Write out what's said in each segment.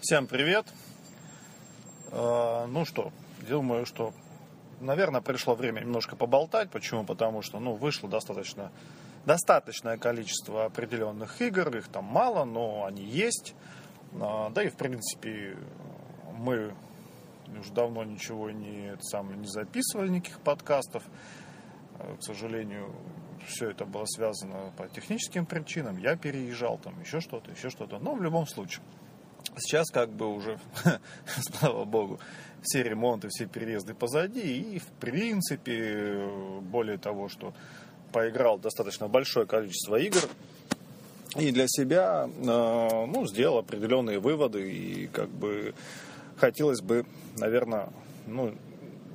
Всем привет. Э, ну что, думаю, что, наверное, пришло время немножко поболтать. Почему? Потому что, ну, вышло достаточно, достаточное количество определенных игр. Их там мало, но они есть. Э, да и, в принципе, мы уже давно ничего не, сам, не записывали, никаких подкастов. Э, к сожалению, все это было связано по техническим причинам. Я переезжал, там еще что-то, еще что-то. Но в любом случае. Сейчас как бы уже, слава богу, все ремонты, все переезды позади. И в принципе, более того, что поиграл достаточно большое количество игр. И для себя, э, ну, сделал определенные выводы. И как бы хотелось бы, наверное, ну,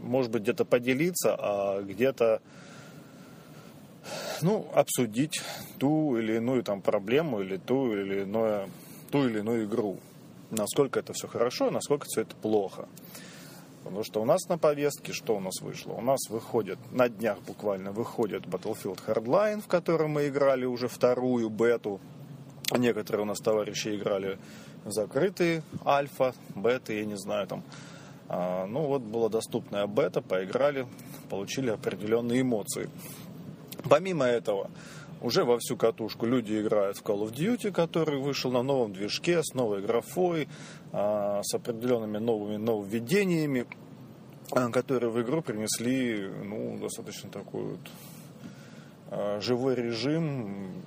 может быть, где-то поделиться, а где-то ну, обсудить ту или иную там проблему или ту или иную, ту или иную игру насколько это все хорошо, насколько все это плохо. Потому что у нас на повестке что у нас вышло? У нас выходит, на днях буквально выходит Battlefield Hardline, в котором мы играли уже вторую бету. Некоторые у нас товарищи играли закрытые альфа, беты, я не знаю там. А, ну вот была доступная бета, поиграли, получили определенные эмоции. Помимо этого, уже во всю катушку люди играют в Call of Duty, который вышел на новом движке, с новой графой, а, с определенными новыми нововведениями, а, которые в игру принесли ну, достаточно такой вот а, живой режим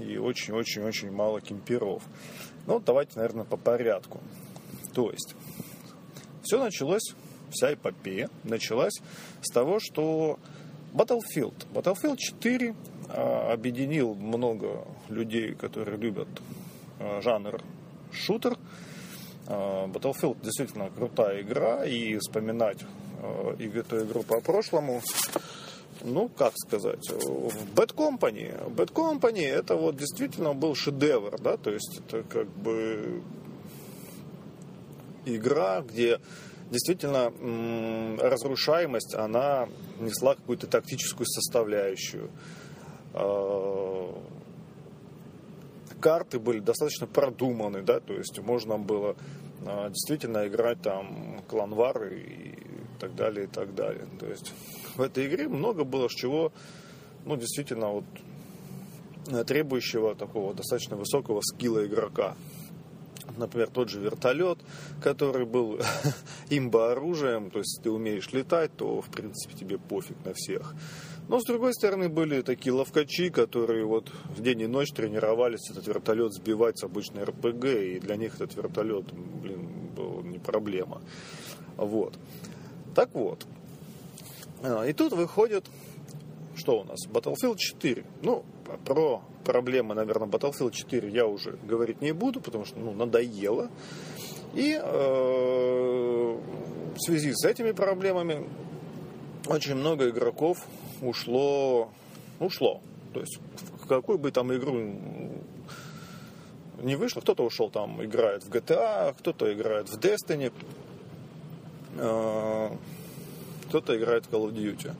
и очень-очень-очень мало кемперов. Ну, давайте, наверное, по порядку. То есть, все началось, вся эпопея началась с того, что Battlefield. Battlefield 4 а, объединил много людей, которые любят а, жанр шутер. А, Battlefield действительно крутая игра, и вспоминать эту игру по прошлому, ну, как сказать, в Bad Company. Bad Company это вот действительно был шедевр, да, то есть это как бы игра, где действительно разрушаемость, она несла какую-то тактическую составляющую. Э, карты были достаточно продуманы, да, то есть можно было э, действительно играть там кланвары и так далее, и так далее. То есть в этой игре много было чего, ну, действительно, вот требующего такого достаточно высокого скилла игрока. Например, тот же вертолет, который был имба оружием, то есть ты умеешь летать, то в принципе тебе пофиг на всех. Но, с другой стороны, были такие ловкачи, которые вот в день и ночь тренировались этот вертолет сбивать с обычной РПГ, и для них этот вертолет, блин, был не проблема. Вот. Так вот. А, и тут выходит, что у нас? Battlefield 4. Ну, про проблемы, наверное, Battlefield 4 я уже говорить не буду, потому что, ну, надоело. И э, в связи с этими проблемами очень много игроков ушло, ушло. То есть какую бы там игру не вышло, кто-то ушел там, играет в GTA, кто-то играет в Destiny, э, кто-то играет в Call of Duty.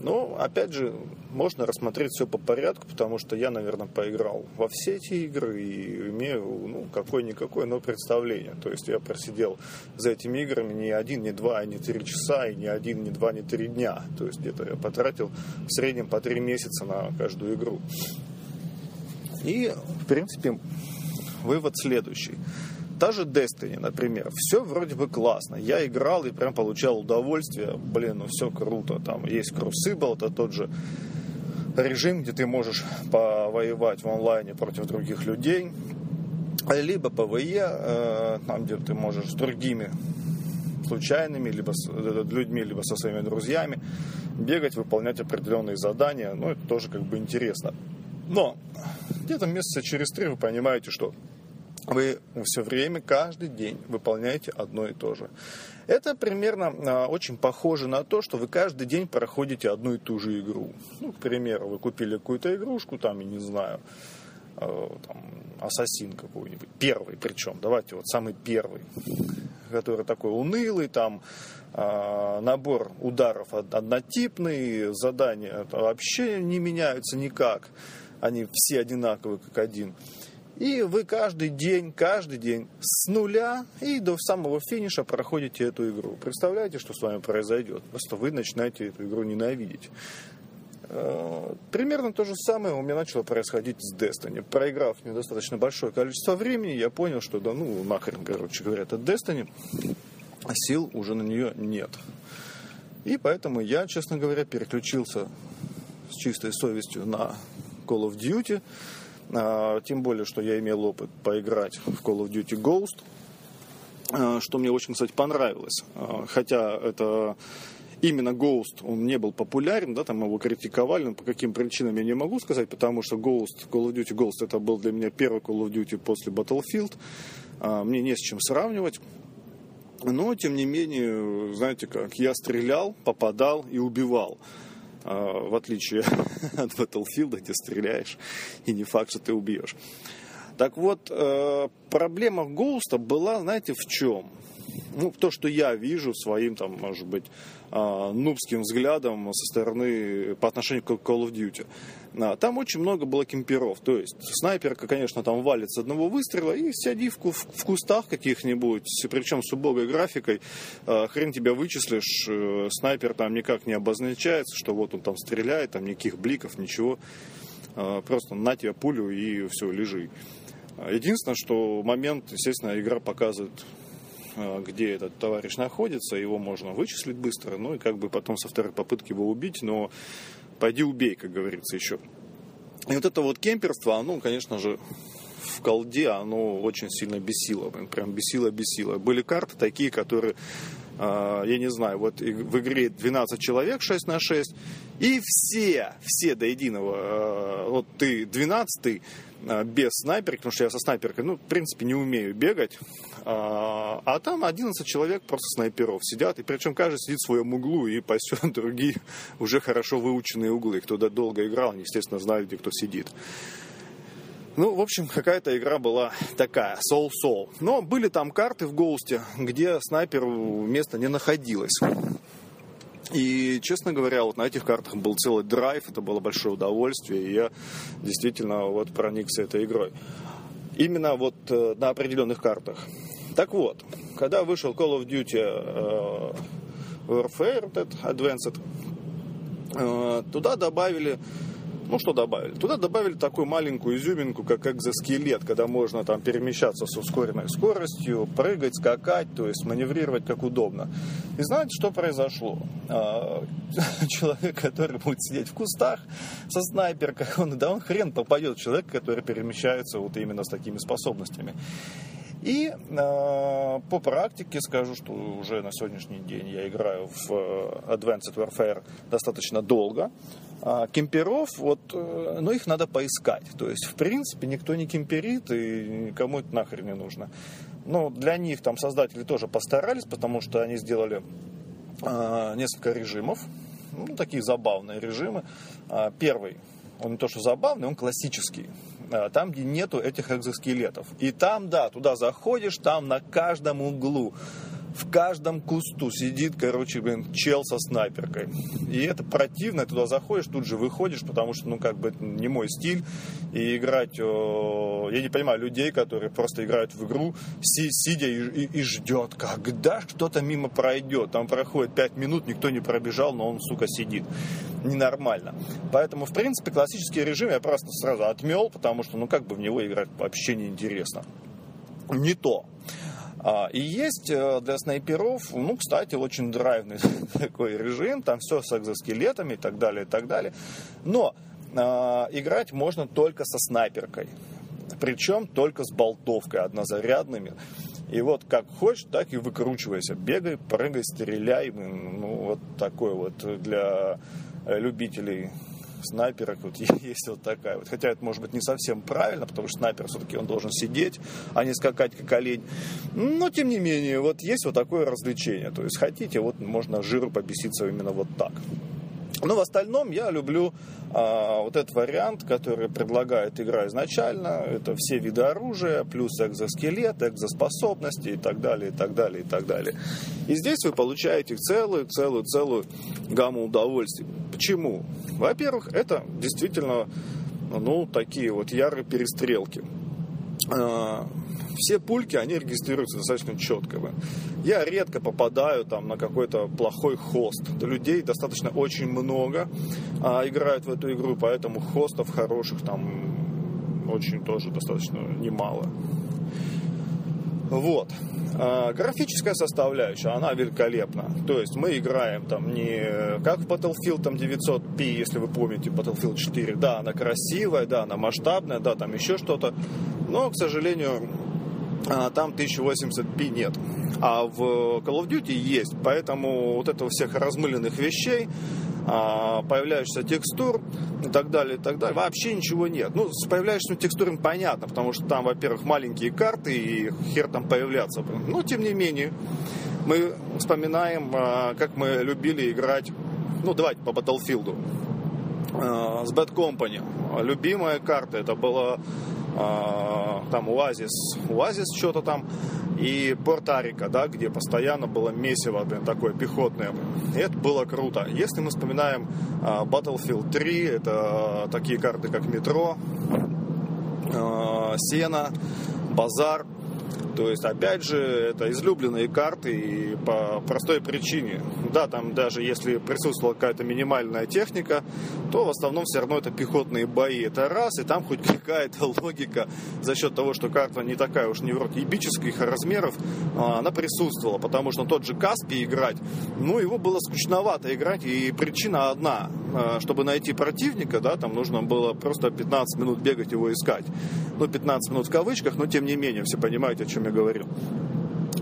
Но, опять же, можно рассмотреть все по порядку, потому что я, наверное, поиграл во все эти игры и имею, ну, какое-никакое, но представление. То есть я просидел за этими играми не один, не два, не три часа, и не один, не два, не три дня. То есть где-то я потратил в среднем по три месяца на каждую игру. И, в принципе, вывод следующий. Та же Destiny, например, все вроде бы классно. Я играл и прям получал удовольствие. Блин, ну все круто. Там есть Crucible, это тот же режим, где ты можешь повоевать в онлайне против других людей. Либо ПВЕ, э, там, где ты можешь с другими случайными, либо с э, людьми, либо со своими друзьями бегать, выполнять определенные задания. Ну, это тоже как бы интересно. Но где-то месяца через три вы понимаете, что вы все время, каждый день выполняете одно и то же. Это примерно а, очень похоже на то, что вы каждый день проходите одну и ту же игру. Ну, к примеру, вы купили какую-то игрушку, там, я не знаю, э, там, ассасин какой-нибудь, первый причем, давайте вот самый первый, который такой унылый, там, э, набор ударов однотипный, задания вообще не меняются никак, они все одинаковые как один. И вы каждый день, каждый день с нуля и до самого финиша проходите эту игру. Представляете, что с вами произойдет? Просто вы начинаете эту игру ненавидеть. Э, примерно то же самое у меня начало происходить с Destiny. Проиграв мне достаточно большое количество времени, я понял, что да ну нахрен, короче говоря, это Destiny, а сил уже на нее нет. И поэтому я, честно говоря, переключился с чистой совестью на Call of Duty. А, тем более, что я имел опыт поиграть в Call of Duty Ghost, а, что мне очень, кстати, понравилось. А, хотя это именно Ghost, он не был популярен, да, там его критиковали, но по каким причинам я не могу сказать, потому что Ghost, Call of Duty Ghost, это был для меня первый Call of Duty после Battlefield, мне не с чем сравнивать. Но, тем не менее, знаете как, я стрелял, попадал и убивал. В отличие от Battlefield, где стреляешь, и не факт, что ты убьешь. Так вот, э, проблема Гоуста была, знаете, в чем? ну, то, что я вижу своим, там, может быть, а, нубским взглядом со стороны по отношению к Call of Duty. А, там очень много было кемперов. То есть снайперка, конечно, там валит с одного выстрела, и сиди в, в кустах каких-нибудь, причем с убогой графикой, а, хрен тебя вычислишь, э, снайпер там никак не обозначается, что вот он там стреляет, там никаких бликов, ничего. Просто на тебя пулю и все, лежи. Единственное, что момент, естественно, игра показывает где этот товарищ находится, его можно вычислить быстро, ну и как бы потом со второй попытки его убить, но пойди убей, как говорится, еще. И вот это вот кемперство, оно, конечно же, в колде оно очень сильно бесило, прям бесило-бесило. Были карты такие, которые, э, я не знаю, вот в игре 12 человек 6 на 6, и все, все до единого, э, вот ты 12 без снайперки, потому что я со снайперкой, ну, в принципе, не умею бегать, а, а там 11 человек просто снайперов сидят, и причем каждый сидит в своем углу и пасет другие уже хорошо выученные углы. Кто долго играл, они, естественно, знают, где кто сидит. Ну, в общем, какая-то игра была такая, соул-соул. Но были там карты в Гоусте, где снайперу места не находилось. И, честно говоря, вот на этих картах был целый драйв, это было большое удовольствие, и я действительно вот проникся этой игрой. Именно вот э, на определенных картах. Так вот, когда вышел Call of Duty э, Warfare, этот Advanced, э, туда добавили ну, что добавили? Туда добавили такую маленькую изюминку, как экзоскелет, когда можно там перемещаться с ускоренной скоростью, прыгать, скакать, то есть маневрировать как удобно. И знаете, что произошло? А, человек, который будет сидеть в кустах со снайперкой, он, да он хрен попадет в человека, который перемещается вот именно с такими способностями. И э, по практике скажу, что уже на сегодняшний день я играю в Advanced Warfare достаточно долго. А кемперов, вот, э, ну их надо поискать. То есть, в принципе, никто не кемперит и никому это нахрен не нужно. Но для них там создатели тоже постарались, потому что они сделали э, несколько режимов, ну, такие забавные режимы. Э, первый, он не то что забавный, он классический. Там, где нету этих экзоскелетов. И там, да, туда заходишь, там на каждом углу в каждом кусту сидит, короче, блин, чел со снайперкой. И это противно, туда заходишь, тут же выходишь, потому что, ну, как бы, это не мой стиль. И играть, о, я не понимаю людей, которые просто играют в игру, си, сидя и, и, и ждет, когда что-то мимо пройдет. Там проходит 5 минут, никто не пробежал, но он, сука, сидит. Ненормально. Поэтому, в принципе, классический режим я просто сразу отмел, потому что, ну, как бы в него играть вообще неинтересно. Не то. А, и есть э, для снайперов, ну, кстати, очень драйвный такой режим, там все с экзоскелетами и так далее, и так далее. Но э, играть можно только со снайперкой. Причем только с болтовкой однозарядными. И вот как хочешь, так и выкручивайся. Бегай, прыгай, стреляй. Ну, вот такой вот для любителей снайперок вот есть вот такая вот. Хотя это может быть не совсем правильно, потому что снайпер все-таки он должен сидеть, а не скакать как олень. Но тем не менее, вот есть вот такое развлечение. То есть хотите, вот можно жиру побеситься именно вот так. Но в остальном я люблю а, вот этот вариант, который предлагает игра изначально. Это все виды оружия, плюс экзоскелет, экзоспособности и так далее, и так далее, и так далее. И здесь вы получаете целую, целую, целую гамму удовольствий. Почему? Во-первых, это действительно, ну, такие вот ярые перестрелки. э, все пульки, они регистрируются достаточно четко. Я редко попадаю там на какой-то плохой хост. Людей достаточно очень много а, играют в эту игру, поэтому хостов хороших там очень тоже достаточно немало. Вот. А, графическая составляющая, она великолепна. То есть мы играем там не как в Battlefield там 900p, если вы помните Battlefield 4. Да, она красивая, да, она масштабная, да, там еще что-то. Но, к сожалению, а, там 1080p нет. А в Call of Duty есть. Поэтому вот этого всех размыленных вещей, появляющихся текстур и так далее, и так далее, вообще ничего нет. Ну, с появляющимися текстурами понятно, потому что там, во-первых, маленькие карты и хер там появляться. Но, тем не менее, мы вспоминаем, а, как мы любили играть, ну, давайте по Battlefield с Bad Company. Любимая карта это была а, там Уазис, Уазис что-то там, и Порт-Арика, да, где постоянно было месиво блин, такое пехотное. И это было круто. Если мы вспоминаем uh, Battlefield 3, это такие карты, как Метро, uh, Сена, Базар, то есть, опять же, это излюбленные карты и по простой причине. Да, там даже если присутствовала какая-то минимальная техника, то в основном все равно это пехотные бои. Это раз, и там хоть какая-то логика за счет того, что карта не такая уж невротибических размеров, а, она присутствовала. Потому что тот же Каспий играть, ну, его было скучновато играть, и причина одна. А, чтобы найти противника, да, там нужно было просто 15 минут бегать его искать. Ну, 15 минут в кавычках, но тем не менее, все понимаете, о чем я говорил.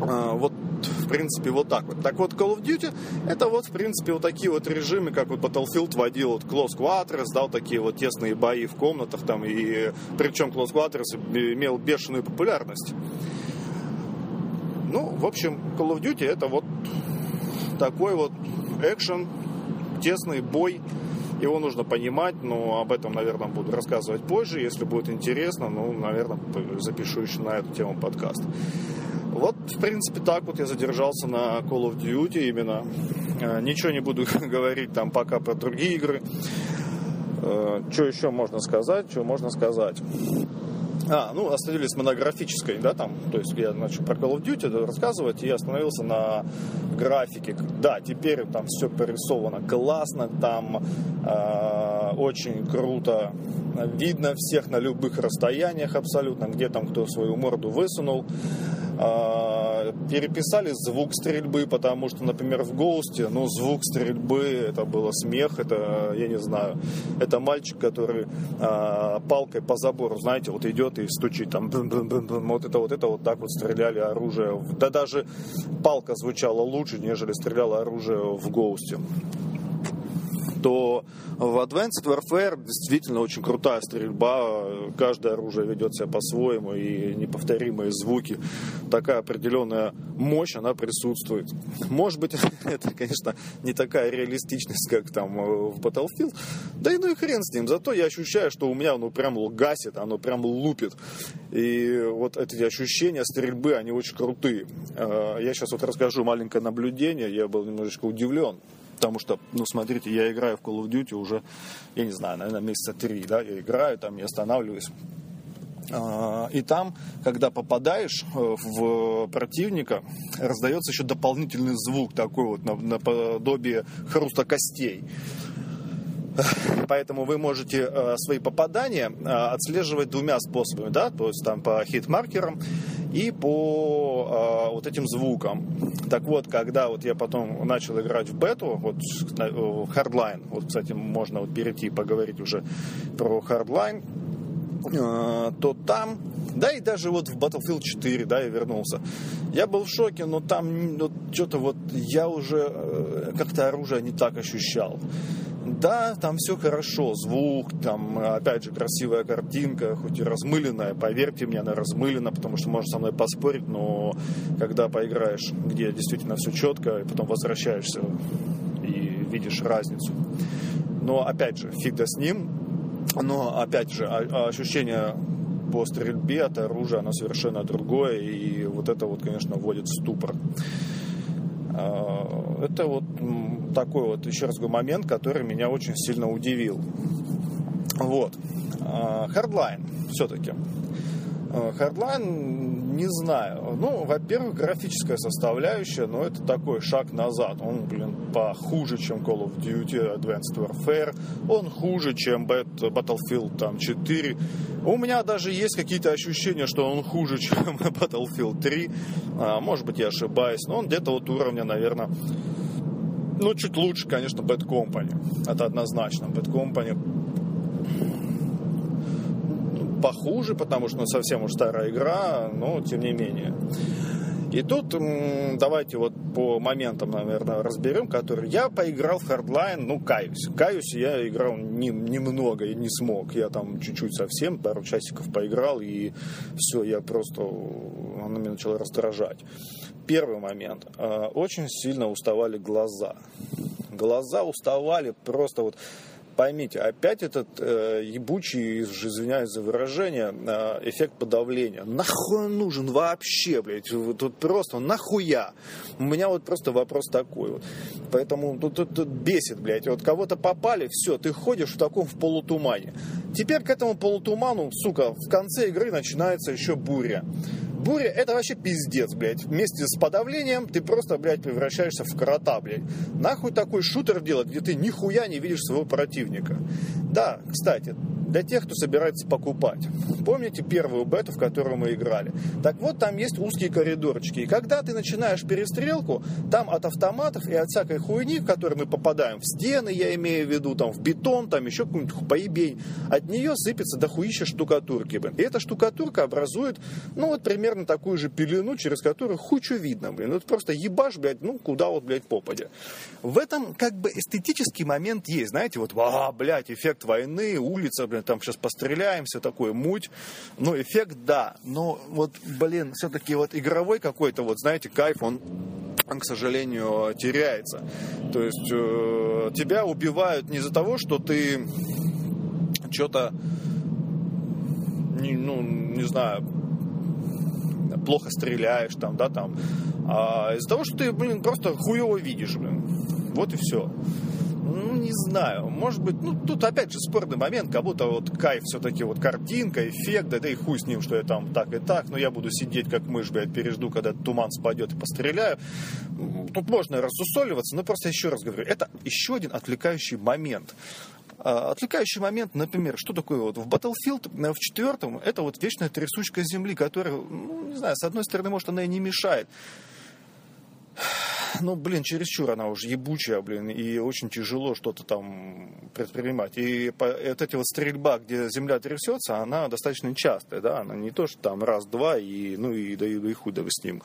А, вот, в принципе, вот так вот. Так вот, Call of Duty, это вот, в принципе, вот такие вот режимы, как вот Battlefield водил вот Close Quarters, дал такие вот тесные бои в комнатах там, и причем Close Quarters имел бешеную популярность. Ну, в общем, Call of Duty это вот такой вот экшен, тесный бой, его нужно понимать, но об этом, наверное, буду рассказывать позже. Если будет интересно, ну, наверное, запишу еще на эту тему подкаст. Вот, в принципе, так вот я задержался на Call of Duty именно. Э, ничего не буду говорить там пока про другие игры. Э, что еще можно сказать? Что можно сказать? А, ну, остановились монографической, да, там, то есть я начал про Call of Duty рассказывать, и остановился на графике. Да, теперь там все порисовано классно, там э, очень круто видно всех на любых расстояниях абсолютно, где там кто свою морду высунул. А, переписали звук стрельбы, потому что, например, в Гоусте, ну, звук стрельбы, это было смех, это, я не знаю, это мальчик, который а, палкой по забору, знаете, вот идет и стучит там, бум -бум -бум -бум, вот это вот это вот так вот стреляли оружие. Да даже палка звучала лучше, нежели стреляло оружие в Гоусте то в Advanced Warfare действительно очень крутая стрельба, каждое оружие ведет себя по-своему, и неповторимые звуки, такая определенная мощь, она присутствует. Может быть, это, конечно, не такая реалистичность, как там э, в Battlefield, да и ну и хрен с ним, зато я ощущаю, что у меня оно прям гасит, оно прям лупит, и вот эти ощущения стрельбы, они очень крутые. Э, я сейчас вот расскажу маленькое наблюдение, я был немножечко удивлен. Потому что, ну, смотрите, я играю в Call of Duty уже, я не знаю, наверное, месяца три, да, я играю, там, я останавливаюсь. А, и там, когда попадаешь э, в противника, раздается еще дополнительный звук такой вот наподобие хруста костей. Поэтому вы можете э, свои попадания э, отслеживать двумя способами, да, то есть там по хит-маркерам и по э, вот этим звукам. Так вот, когда вот я потом начал играть в бету, вот Hardline, вот, кстати, можно вот перейти и поговорить уже про Hardline, то там, да и даже вот в Battlefield 4, да, я вернулся, я был в шоке, но там ну, что-то вот я уже как-то оружие не так ощущал. Да, там все хорошо, звук, там, опять же, красивая картинка, хоть и размыленная, поверьте мне, она размылена, потому что можно со мной поспорить, но когда поиграешь, где действительно все четко, и потом возвращаешься и видишь разницу. Но, опять же, фиг да с ним, но, опять же, ощущение по стрельбе от оружия, оно совершенно другое, и вот это вот, конечно, вводит в ступор. А, это вот такой вот, еще раз говорю, момент, который меня очень сильно удивил. Вот. А, все-таки. Hardline не знаю. Ну, во-первых, графическая составляющая, но это такой шаг назад. Он, блин, похуже, чем Call of Duty Advanced Warfare. Он хуже, чем Battlefield там, 4. У меня даже есть какие-то ощущения, что он хуже, чем Battlefield 3. А, может быть, я ошибаюсь, но он где-то вот уровня, наверное, ну, чуть лучше, конечно, Bad Company. Это однозначно. Bad Company похуже, потому что ну, совсем уж старая игра, но тем не менее. И тут давайте вот по моментам, наверное, разберем, которые я поиграл в Hardline, ну, каюсь. Каюсь, я играл не, немного и не смог. Я там чуть-чуть совсем, пару часиков поиграл, и все, я просто, оно меня начало раздражать. Первый момент. А, очень сильно уставали глаза. Глаза уставали просто вот поймите, опять этот э, ебучий, извиняюсь за выражение, э, эффект подавления. Нахуй он нужен вообще, блядь? Тут просто нахуя? У меня вот просто вопрос такой вот. Поэтому тут, тут, тут бесит, блядь. Вот кого-то попали, все, ты ходишь в таком в полутумане. Теперь к этому полутуману, сука, в конце игры начинается еще буря буря это вообще пиздец, блядь. Вместе с подавлением ты просто, блядь, превращаешься в крота, блядь. Нахуй такой шутер делать, где ты нихуя не видишь своего противника. Да, кстати, для тех, кто собирается покупать. Помните первую бету, в которую мы играли? Так вот, там есть узкие коридорчики. И когда ты начинаешь перестрелку, там от автоматов и от всякой хуйни, в которой мы попадаем, в стены, я имею в виду, там, в бетон, там, еще какую-нибудь поебень, от нее сыпется дохуища штукатурки, блин. И эта штукатурка образует, ну, вот примерно такую же пелену, через которую хучу видно, блин. Это просто ебаш, блядь, ну, куда вот, блядь, попадя. В этом, как бы, эстетический момент есть, знаете, вот, а, блядь, эффект войны, улица, блин, там сейчас постреляем, все такое, муть. Ну, эффект, да. Но вот, блин, все-таки вот игровой какой-то, вот, знаете, кайф, он он, к сожалению, теряется. То есть э, тебя убивают не из-за того, что ты что-то, не, ну, не знаю, плохо стреляешь там, да, там, а из-за того, что ты, блин, просто хуево видишь, блин. Вот и все ну, не знаю, может быть, ну, тут опять же спорный момент, как будто вот кайф все-таки вот картинка, эффект, да, да и хуй с ним, что я там так и так, но я буду сидеть как мышь, блядь, пережду, когда туман спадет и постреляю. Тут можно рассусоливаться, но просто еще раз говорю, это еще один отвлекающий момент. А, отвлекающий момент, например, что такое вот в Battlefield э, в четвертом, это вот вечная трясучка земли, которая, ну, не знаю, с одной стороны, может, она и не мешает, ну, блин, чересчур она уже ебучая, блин, и очень тяжело что-то там предпринимать. И по, вот эти вот стрельба, где земля трясется, она достаточно частая, да, она не то, что там раз-два, и, ну, и да, и, да, и хуй с ним.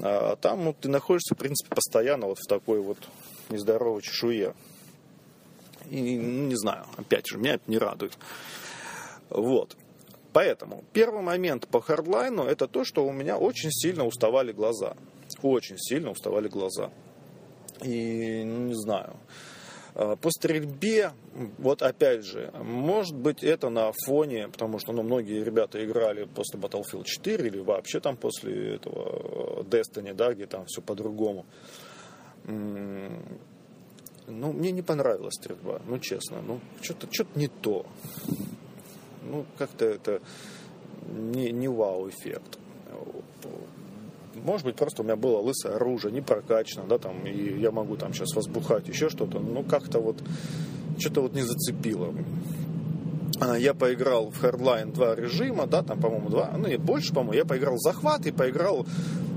А там ну, ты находишься, в принципе, постоянно вот в такой вот нездоровой чешуе. И, ну, не знаю, опять же, меня это не радует. Вот. Поэтому первый момент по хардлайну это то, что у меня очень сильно уставали глаза очень сильно уставали глаза. И ну, не знаю. А, по стрельбе, вот опять же, может быть это на фоне, потому что ну, многие ребята играли после Battlefield 4 или вообще там после этого Destiny, да, где там все по-другому. Ну, мне не понравилась стрельба, ну честно, ну что-то что не то. Ну, как-то это не, не вау-эффект может быть, просто у меня было лысое оружие, не прокачано, да, там, и я могу там сейчас возбухать, еще что-то, но как-то вот, что-то вот не зацепило. А, я поиграл в Hardline два режима, да, там, по-моему, два, ну, и больше, по-моему, я поиграл захват и поиграл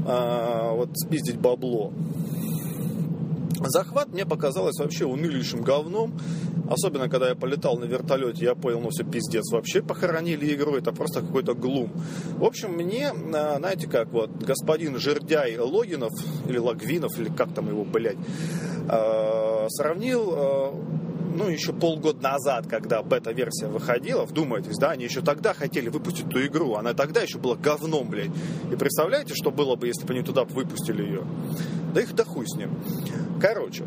а, вот спиздить бабло. Захват мне показалось вообще унылейшим говном. Особенно, когда я полетал на вертолете, я понял, ну все пиздец, вообще похоронили игру, это просто какой-то глум. В общем, мне, а, знаете как, вот, господин Жердяй Логинов, или Логвинов, или как там его, блядь, а, сравнил а, ну, еще полгода назад, когда бета-версия выходила, вдумайтесь, да, они еще тогда хотели выпустить ту игру, она тогда еще была говном, блядь. И представляете, что было бы, если бы они туда выпустили ее? Да их да хуй с ним. Короче,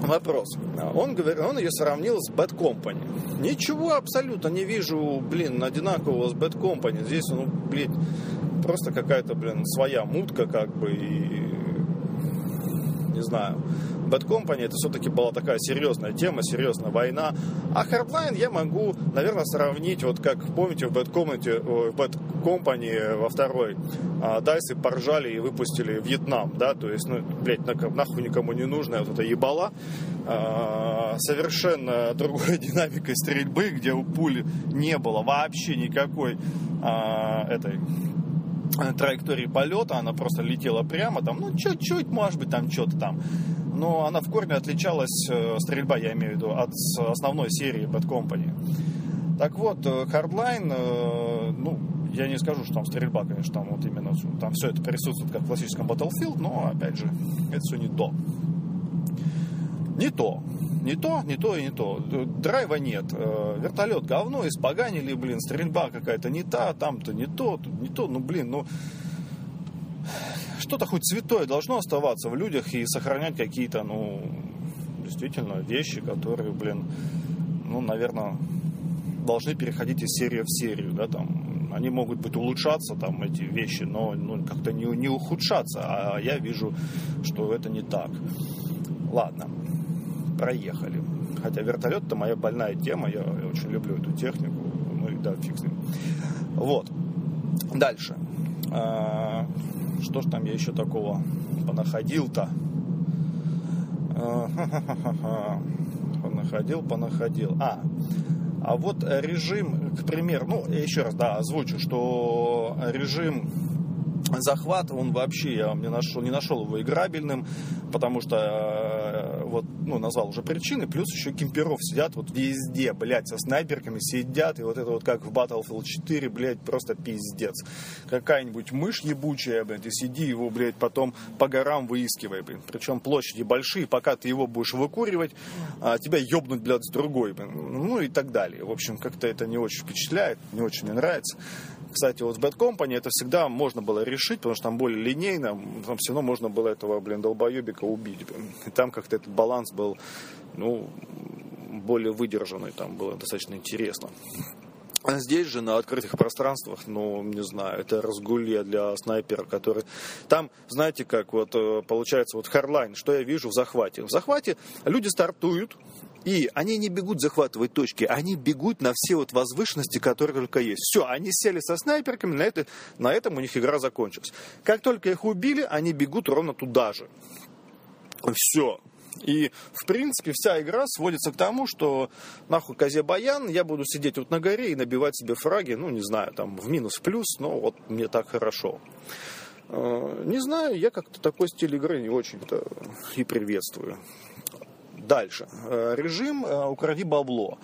вопрос. Он, говорит, он ее сравнил с Bad Company. Ничего абсолютно не вижу, блин, одинакового с Bad Company. Здесь, ну, блин, просто какая-то, блин, своя мутка, как бы, и не знаю. Bad Company это все-таки была такая серьезная тема, серьезная война. А Hardline я могу, наверное, сравнить, вот как помните в Bad Company, в Bad Company во второй а, Дайсы поржали и выпустили Вьетнам, да, то есть, ну, блядь, нахуй никому не нужная вот эта ебала. А, совершенно другой динамикой стрельбы, где у пули не было вообще никакой а, этой траектории полета, она просто летела прямо, там, ну, чуть-чуть, может быть, там что-то там. Но она в корне отличалась, э, стрельба, я имею в виду, от основной серии Bad Company. Так вот, э, Hardline, э, ну, я не скажу, что там стрельба, конечно, там вот именно, там все это присутствует как в классическом Battlefield, но, опять же, это все не то. Не то. Не то, не то и не то. Драйва нет. Э, вертолет говно, испоганили, блин, стрельба какая-то не та, там-то не то, тут не то. Ну, блин, ну... Что-то хоть святое должно оставаться в людях и сохранять какие-то, ну, действительно, вещи, которые, блин, ну, наверное, должны переходить из серии в серию, да, там, они могут быть улучшаться, там, эти вещи, но ну, как-то не, не ухудшаться, а я вижу, что это не так. Ладно проехали. Хотя вертолет это моя больная тема, я очень люблю эту технику. Ну и да, фиг с ним. Вот. Дальше. А, что ж там я еще такого понаходил-то? А, понаходил, понаходил. А, а вот режим, к примеру, ну, я еще раз, да, озвучу, что режим захват, он вообще, я не нашел, не нашел его играбельным, потому что, вот, ну, назвал уже причины, плюс еще кемперов сидят вот везде, блядь, со снайперками сидят, и вот это вот как в Battlefield 4, блядь, просто пиздец. Какая-нибудь мышь ебучая, блядь, и сиди его, блядь, потом по горам выискивай, блядь. Причем площади большие, пока ты его будешь выкуривать, а тебя ебнуть, блядь, с другой, блядь. ну и так далее. В общем, как-то это не очень впечатляет, не очень мне нравится. Кстати, вот с Bad Company это всегда можно было решить, потому что там более линейно, там все равно можно было этого, блин, долбоебика убить. И там как-то этот баланс был, ну, более выдержанный, там было достаточно интересно. А здесь же на открытых пространствах, ну, не знаю, это разгулье для снайпера, который... Там, знаете, как вот э, получается, вот Харлайн, что я вижу в захвате? В захвате люди стартуют, и они не бегут захватывать точки, они бегут на все вот возвышенности, которые только есть. Все, они сели со снайперками, на, это, на этом у них игра закончилась. Как только их убили, они бегут ровно туда же. Все. И, в принципе, вся игра сводится к тому, что нахуй козе баян, я буду сидеть вот на горе и набивать себе фраги, ну, не знаю, там, в минус, в плюс, но вот мне так хорошо. Э, не знаю, я как-то такой стиль игры не очень-то и приветствую. Дальше. Э, режим э, «Укради бабло».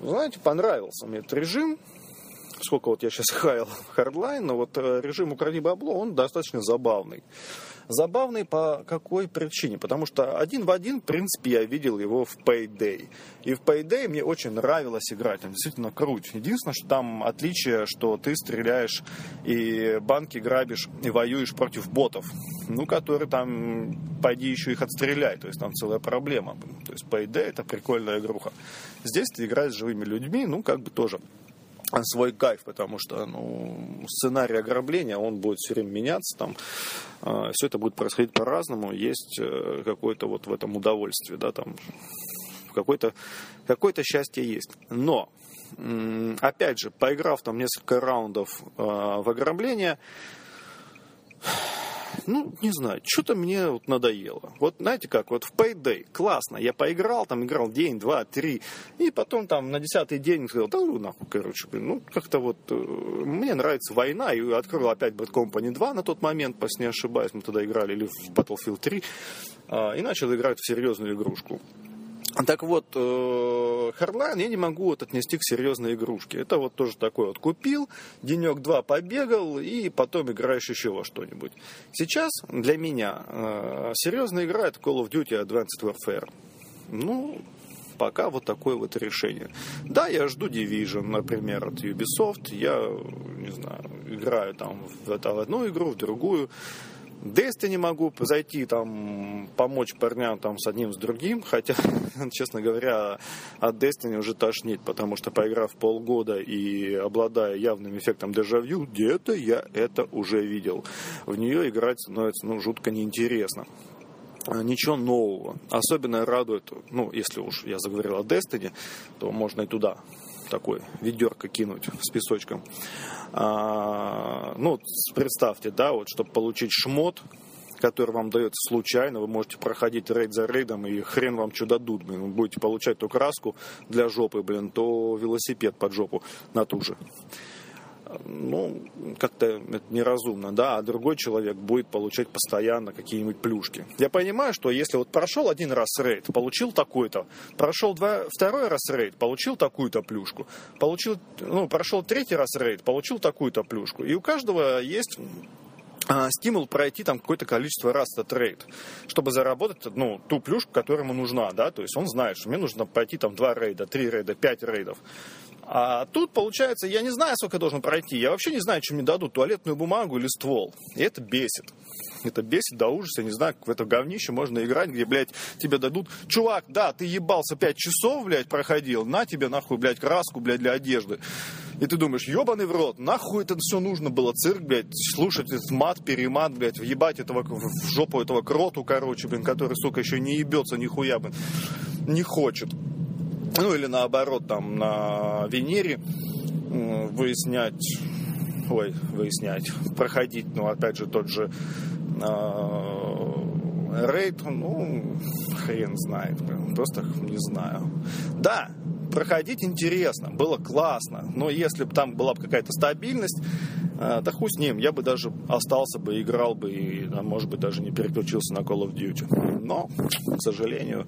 знаете, понравился мне этот режим. Сколько вот я сейчас хаял Hardline, но вот э, режим «Укради бабло», он достаточно забавный. Забавный по какой причине? Потому что один в один, в принципе, я видел его в Payday. И в Payday мне очень нравилось играть. Он действительно круть. Единственное, что там отличие, что ты стреляешь и банки грабишь и воюешь против ботов. Ну, которые там, пойди еще их отстреляй. То есть там целая проблема. То есть Payday это прикольная игруха. Здесь ты играешь с живыми людьми, ну, как бы тоже свой кайф, потому что ну, сценарий ограбления, он будет все время меняться, там, э, все это будет происходить по-разному, есть э, какое-то вот в этом удовольствие, да, там, какое-то какое счастье есть. Но, э, опять же, поиграв там несколько раундов э, в ограбление, ну, не знаю, что-то мне вот надоело. Вот знаете как, вот в Payday классно, я поиграл, там играл день, два, три, и потом там на десятый день сказал, да ну нахуй, короче, блин, ну как-то вот э, мне нравится война, и открыл опять Bad Company 2 на тот момент, если не ошибаюсь, мы тогда играли, или в Battlefield 3, э, и начал играть в серьезную игрушку. Так вот, э, я не могу вот отнести к серьезной игрушке. Это вот тоже такой вот купил, денек-два побегал, и потом играешь еще во что-нибудь. Сейчас для меня э, серьезная игра это Call of Duty Advanced Warfare. Ну, пока вот такое вот решение. Да, я жду Division, например, от Ubisoft. Я, не знаю, играю там в, это, в одну игру, в другую. Destiny могу зайти, там, помочь парням там, с одним, с другим, хотя, честно говоря, от Destiny уже тошнит, потому что поиграв полгода и обладая явным эффектом дежавю, где-то я это уже видел. В нее играть становится ну, жутко неинтересно. э, ничего нового. Особенно радует, ну, если уж я заговорил о Destiny, то можно и туда такой ведерко кинуть с песочком. А, ну, представьте, да, вот, чтобы получить шмот, который вам дается случайно, вы можете проходить рейд за рейдом, и хрен вам что дадут, блин, вы будете получать ту краску для жопы, блин, то велосипед под жопу на ту же ну, как-то это неразумно, да, а другой человек будет получать постоянно какие-нибудь плюшки. Я понимаю, что если вот прошел один раз рейд, получил такой-то, прошел два, второй раз рейд, получил такую-то плюшку, получил, ну, прошел третий раз рейд, получил такую-то плюшку. И у каждого есть а, стимул пройти там какое-то количество раз этот рейд, чтобы заработать ну, ту плюшку, которая ему нужна, да, то есть он знает, что мне нужно пройти там два рейда, три рейда, пять рейдов. А тут, получается, я не знаю, сколько должен пройти. Я вообще не знаю, что мне дадут, туалетную бумагу или ствол. И это бесит. Это бесит до ужаса. Я не знаю, как в это говнище можно играть, где, блядь, тебе дадут... Чувак, да, ты ебался пять часов, блядь, проходил. На тебе, нахуй, блядь, краску, блядь, для одежды. И ты думаешь, ебаный в рот, нахуй это все нужно было, цирк, блядь, слушать этот мат, перемат, блядь, въебать этого, в жопу этого кроту, короче, блин, который, сука, еще не ебется нихуя, блин, не хочет ну или наоборот там на Венере выяснять, ой, выяснять, проходить, ну опять же тот же э, рейд, ну хрен знает, просто не знаю. Да, проходить интересно, было классно, но если бы там была бы какая-то стабильность, э, да хуй с ним, я бы даже остался бы, играл бы и, может быть, даже не переключился на Call of Duty. Но, к сожалению,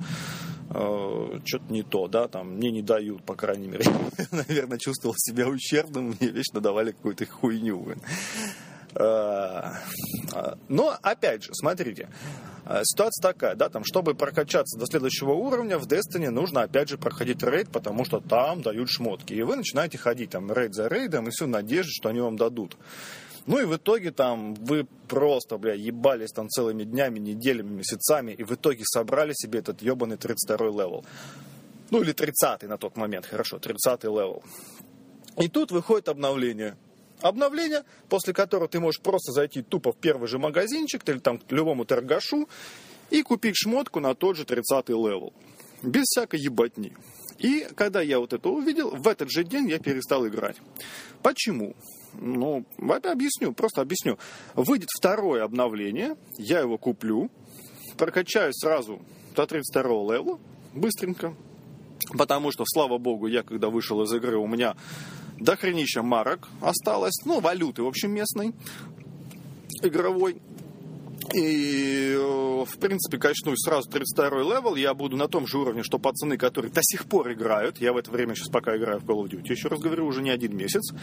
э, что-то не то, да, там мне не дают, по крайней мере. Наверное, чувствовал себя ущербным, мне вечно давали какую-то хуйню. Э, э, но, опять же, смотрите, э, ситуация такая, да, там, чтобы прокачаться до следующего уровня, в Destiny нужно, опять же, проходить рейд, потому что там дают шмотки. И вы начинаете ходить там рейд за рейдом, и всю надежду, что они вам дадут. Ну и в итоге там вы просто, бля, ебались там целыми днями, неделями, месяцами, и в итоге собрали себе этот ебаный 32-й level. Ну или 30-й на тот момент, хорошо, 30-й level. И тут выходит обновление. Обновление, после которого ты можешь просто зайти тупо в первый же магазинчик или там к любому торгашу и купить шмотку на тот же 30-й level. Без всякой ебатни. И когда я вот это увидел, в этот же день я перестал играть. Почему? Ну, это объясню, просто объясню. Выйдет второе обновление, я его куплю, прокачаю сразу до 32 левела, быстренько, потому что, слава богу, я когда вышел из игры, у меня дохренища марок осталось, ну, валюты, в общем, местной, игровой. И, э, в принципе, качнусь сразу 32 level, я буду на том же уровне, что пацаны, которые до сих пор играют. Я в это время сейчас пока играю в Call of Duty, еще раз говорю, уже не один месяц.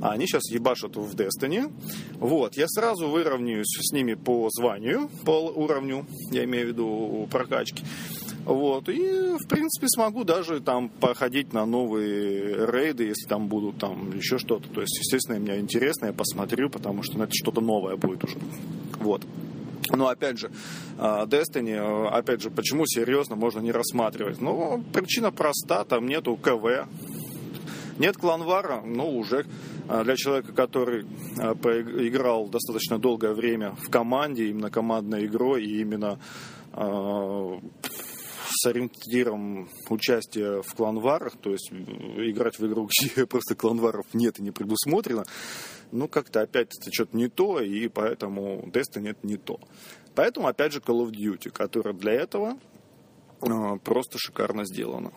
А они сейчас ебашат в Destiny. Вот, я сразу выровняюсь с ними по званию, по уровню, я имею в виду прокачки. Вот, и, в принципе, смогу даже там походить на новые рейды, если там будут там еще что-то. То есть, естественно, мне интересно, я посмотрю, потому что ну, это что-то новое будет уже. Вот. Но опять же, а, Destiny, опять же, почему серьезно можно не рассматривать? Ну, причина проста, там нету КВ, нет кланвара, ну, уже а, для человека, который а, играл достаточно долгое время в команде, именно командной игрой, и именно с ориентиром участия в кланварах, то есть играть в игру, где просто кланваров нет и не предусмотрено, ну, как-то опять это что-то не то, и поэтому Destiny это не то. Поэтому, опять же, Call of Duty, которая для этого э, просто шикарно сделана.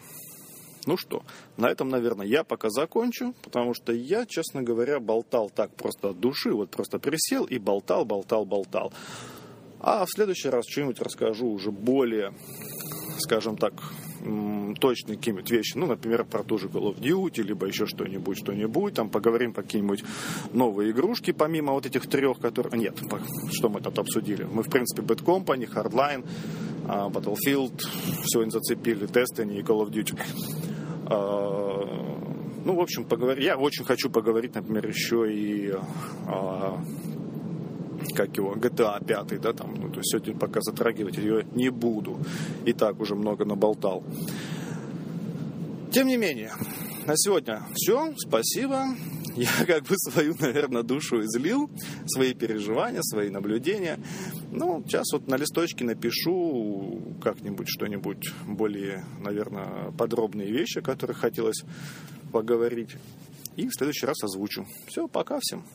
Ну что, на этом, наверное, я пока закончу, потому что я, честно говоря, болтал так просто от души, вот просто присел и болтал, болтал, болтал. А в следующий раз что-нибудь расскажу уже более скажем так, точные какие-нибудь вещи, ну, например, про ту же Call of Duty, либо еще что-нибудь, что-нибудь, там поговорим про какие-нибудь новые игрушки, помимо вот этих трех, которые... Нет, что мы тут обсудили? Мы, в принципе, Bad Company, Hardline, а, Battlefield, сегодня зацепили, Destiny и Call of Duty. А, ну, в общем, поговорить. Я очень хочу поговорить, например, еще и а, как его, GTA 5, да, там, ну, то есть сегодня пока затрагивать ее не буду. И так уже много наболтал. Тем не менее, на сегодня все. Спасибо. я как бы свою, наверное, душу излил, свои переживания, свои наблюдения. Ну, сейчас вот на листочке напишу как-нибудь что-нибудь более, наверное, подробные вещи, о которых хотелось поговорить. И в следующий раз озвучу. Все, пока всем.